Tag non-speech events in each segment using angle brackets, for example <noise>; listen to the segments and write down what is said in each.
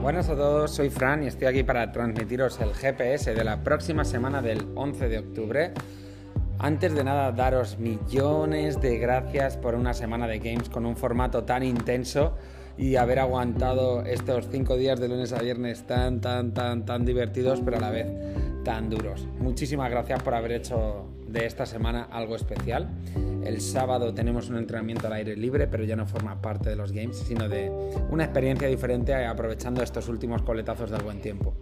Buenas a todos, soy Fran y estoy aquí para transmitiros el GPS de la próxima semana del 11 de octubre. Antes de nada, daros millones de gracias por una semana de games con un formato tan intenso y haber aguantado estos cinco días de lunes a viernes tan, tan, tan, tan divertidos, pero a la vez tan duros. Muchísimas gracias por haber hecho de esta semana algo especial. El sábado tenemos un entrenamiento al aire libre, pero ya no forma parte de los games, sino de una experiencia diferente aprovechando estos últimos coletazos del buen tiempo.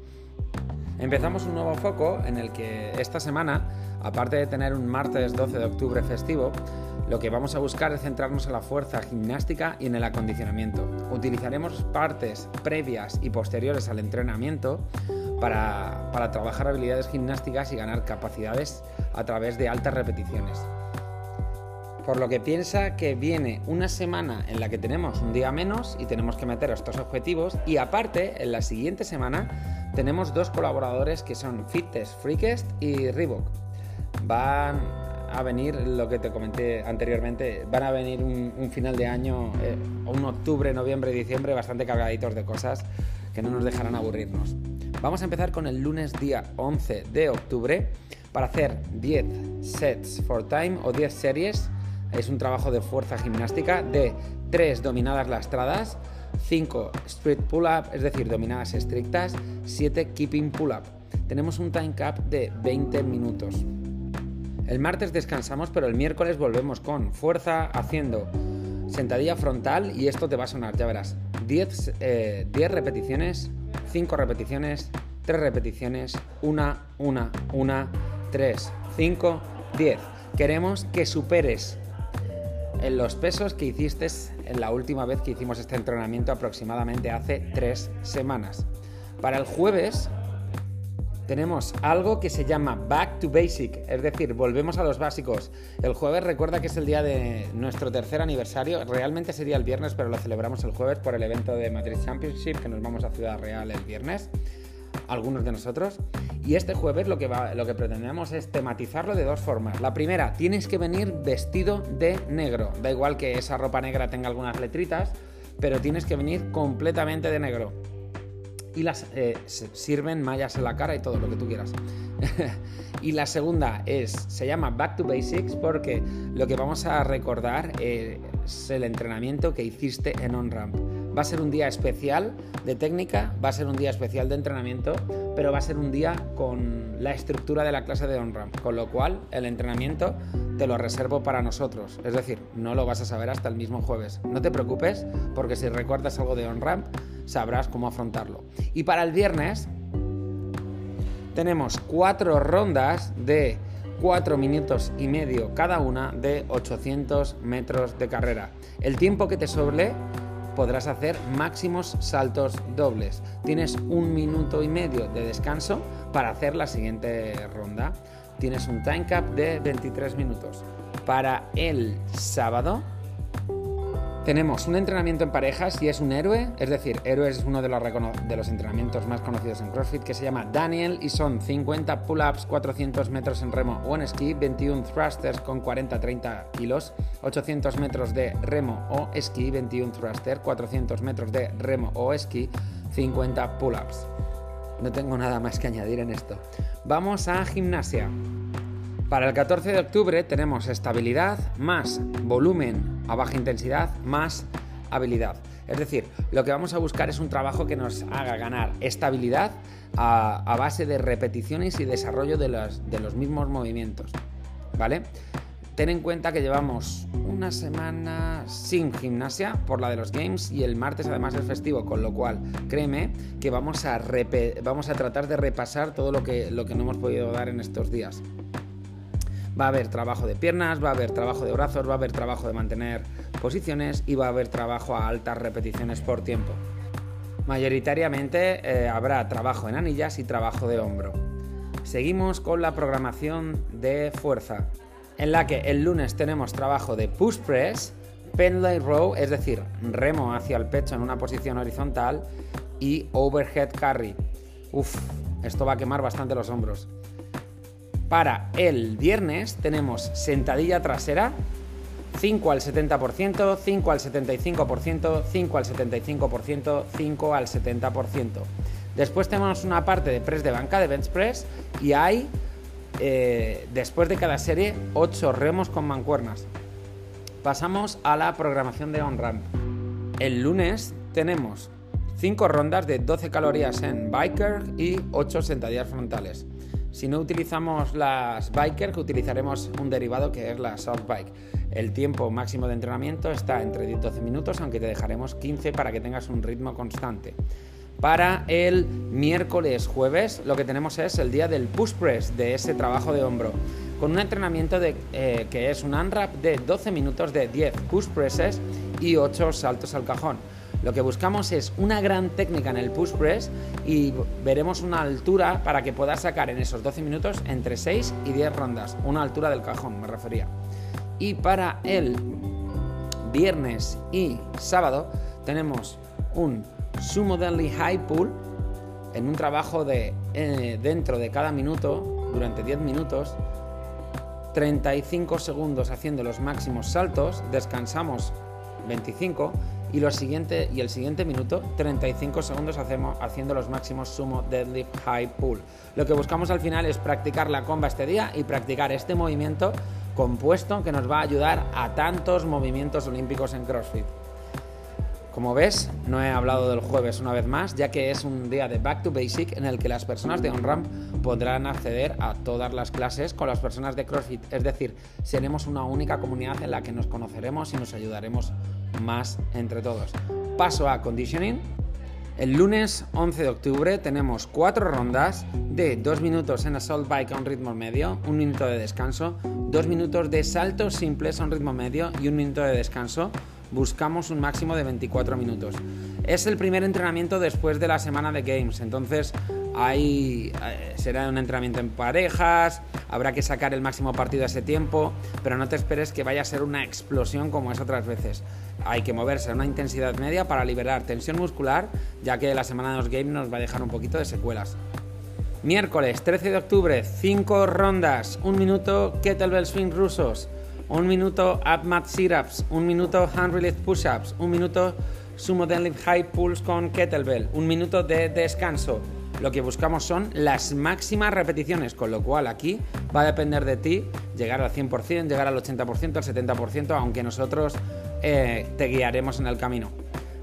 Empezamos un nuevo foco en el que esta semana, aparte de tener un martes 12 de octubre festivo, lo que vamos a buscar es centrarnos en la fuerza gimnástica y en el acondicionamiento. Utilizaremos partes previas y posteriores al entrenamiento para, para trabajar habilidades gimnásticas y ganar capacidades a través de altas repeticiones por lo que piensa que viene una semana en la que tenemos un día menos y tenemos que meter estos objetivos y aparte en la siguiente semana tenemos dos colaboradores que son Fitness Freakest y Reebok. Van a venir lo que te comenté anteriormente, van a venir un, final de año, eh, un octubre, noviembre, diciembre bastante cargaditos de cosas que no nos dejarán aburrirnos. Vamos a empezar con el lunes día 11 de octubre para hacer 10 sets for time o 10 series es un trabajo de fuerza gimnástica de 3 dominadas lastradas, 5 street pull-up, es decir, dominadas estrictas, 7 keeping pull-up. Tenemos un time cap de 20 minutos. El martes descansamos, pero el miércoles volvemos con fuerza haciendo sentadilla frontal y esto te va a sonar, ya verás. 10, eh, repeticiones, 5 repeticiones, 3 repeticiones, 1, 1, 1, 3, 5, 10. Queremos que superes en los pesos que hiciste en la última vez que hicimos este entrenamiento aproximadamente hace tres semanas. Para el jueves tenemos algo que se llama Back to Basic, es decir, volvemos a los básicos. El jueves recuerda que es el día de nuestro tercer aniversario, realmente sería el viernes, pero lo celebramos el jueves por el evento de Madrid Championship, que nos vamos a Ciudad Real el viernes algunos de nosotros. Y este jueves lo que, lo que pretendemos es tematizarlo de dos formas. La primera, tienes que venir vestido de negro. Da igual que esa ropa negra tenga algunas letritas, pero tienes que venir completamente de negro. Y las eh, sirven mallas en la cara y todo lo que tú quieras. <laughs> y la segunda es, se llama Back to Basics porque lo que vamos a recordar es el entrenamiento que hiciste en on-ramp. Va a ser un día especial de técnica, va a ser un día especial de entrenamiento, pero va a ser un día con la estructura de la clase de on-ramp, con lo cual el entrenamiento te lo reservo para nosotros, es decir, no lo vas a saber hasta el mismo jueves. No te preocupes, porque si recuerdas algo de on-ramp, sabrás cómo afrontarlo. Y para el viernes tenemos cuatro rondas de 4 minutos y medio cada una de 800 metros de carrera. El tiempo que te sobre podrás hacer máximos saltos dobles. Tienes un minuto y medio de descanso para hacer la siguiente ronda. Tienes un time cap de 23 minutos. Para el sábado tenemos un entrenamiento en parejas y es un héroe, es decir, héroe es uno de los, entrenamientos más conocidos en CrossFit que se llama Daniel y son 50 pull-ups, 400 metros en remo o en esquí, 21 thrusters con 40-30 kilos, 800 metros de remo o esquí, 21 thrusters, 400 metros de remo o esquí, 50 pull-ups. No tengo nada más que añadir en esto. Vamos a gimnasia. Para el 14 de octubre tenemos estabilidad más volumen a baja intensidad más habilidad. Es decir, lo que vamos a buscar es un trabajo que nos haga ganar estabilidad a, base de repeticiones y desarrollo de los, de los mismos movimientos. ¿Vale? Ten en cuenta que llevamos una semana sin gimnasia por la de los games y el martes además es festivo, con lo cual créeme que vamos a, vamos a tratar de repasar todo lo que, lo que no hemos podido dar en estos días. Va a haber trabajo de piernas, va a haber trabajo de brazos, va a haber trabajo de mantener posiciones y va a haber trabajo a altas repeticiones por tiempo. Mayoritariamente eh, habrá trabajo en anillas y trabajo de hombro. Seguimos con la programación de fuerza, en la que el lunes tenemos trabajo de push press, pendlay row, es decir, remo hacia el pecho en una posición horizontal, y overhead carry. Uf, esto va a quemar bastante los hombros. Para el viernes tenemos sentadilla trasera, 5 al 70%, 5 al 75%, 5 al 75%, 5 al 70%. Después tenemos una parte de press de banca, de bench press, y hay, eh, después de cada serie, 8 remos con mancuernas. Pasamos a la programación de on-ramp. El lunes tenemos 5 rondas de 12 calorías en biker y 8 sentadillas frontales. Si no utilizamos las biker, utilizaremos un derivado que es la soft bike. El tiempo máximo de entrenamiento está entre 10 y 12 minutos, aunque te dejaremos 15 para que tengas un ritmo constante. Para el miércoles jueves lo que tenemos es el día del push press, de ese trabajo de hombro, con un entrenamiento de, eh, que es un unwrap de 12 minutos de 10 push presses y 8 saltos al cajón. Lo que buscamos es una gran técnica en el push press y veremos una altura para que puedas sacar en esos 12 minutos entre 6 y 10 rondas, una altura del cajón me refería. Y para el viernes y sábado tenemos un Sumo Deadly High Pull en un trabajo de eh, dentro de cada minuto, durante 10 minutos, 35 segundos haciendo los máximos saltos, descansamos 25 y, lo siguiente, y el siguiente minuto 35 segundos hacemos, haciendo los máximos sumo deadlift high pull. Lo que buscamos al final es practicar la comba este día y practicar este movimiento compuesto que nos va a ayudar a tantos movimientos olímpicos en CrossFit. Como ves, no he hablado del jueves una vez más, ya que es un día de Back to Basic en el que las personas de OnRamp podrán acceder a todas las clases con las personas de CrossFit. Es decir, seremos una única comunidad en la que nos conoceremos y nos ayudaremos más entre todos. Paso a conditioning. El lunes 11 de octubre tenemos cuatro rondas de dos minutos en assault bike a un ritmo medio, un minuto de descanso, dos minutos de saltos simples a un ritmo medio y un minuto de descanso. Buscamos un máximo de 24 minutos. Es el primer entrenamiento después de la semana de Games, entonces Ahí eh, será un entrenamiento en parejas, habrá que sacar el máximo partido a ese tiempo, pero no te esperes que vaya a ser una explosión como es otras veces. Hay que moverse a una intensidad media para liberar tensión muscular, ya que la semana de los games nos va a dejar un poquito de secuelas. Miércoles 13 de octubre, 5 rondas, 1 minuto kettlebell swing rusos, 1 minuto mat sit-ups, 1 minuto hand lift push-ups, 1 minuto sumo deadlift high pulse con kettlebell, 1 minuto de descanso, lo que buscamos son las máximas repeticiones, con lo cual aquí va a depender de ti llegar al 100%, llegar al 80%, al 70%, aunque nosotros eh, te guiaremos en el camino.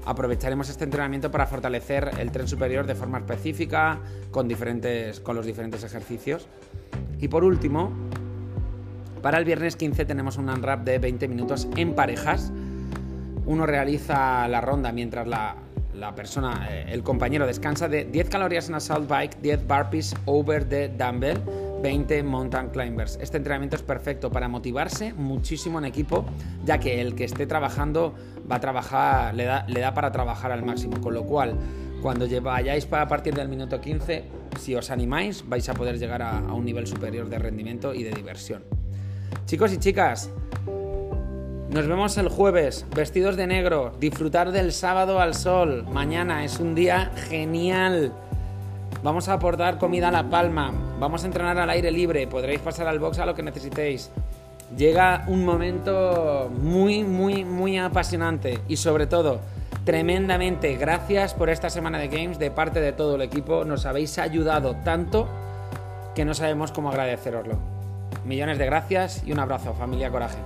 Aprovecharemos este entrenamiento para fortalecer el tren superior de forma específica con, diferentes, con los diferentes ejercicios. Y por último, para el viernes 15 tenemos un unwrap de 20 minutos en parejas. Uno realiza la ronda mientras la, la persona, eh, el compañero descansa de 10 calorías en assault bike, 10 burpees over the dumbbell, 20 mountain climbers. Este entrenamiento es perfecto para motivarse muchísimo en equipo, ya que el que esté trabajando va a trabajar, le da, le da para trabajar al máximo, con lo cual cuando vayáis para partir del minuto 15, si os animáis, vais a poder llegar a un nivel superior de rendimiento y de diversión. Chicos y chicas, nos vemos el jueves, vestidos de negro, disfrutar del sábado al sol. Mañana es un día genial. Vamos a aportar comida a la palma, vamos a entrenar al aire libre, podréis pasar al box a lo que necesitéis. Llega un momento muy, muy, muy apasionante y sobre todo, tremendamente gracias por esta semana de games de parte de todo el equipo. Nos habéis ayudado tanto que no sabemos cómo agradeceroslo. Millones de gracias y un abrazo, familia Coraje.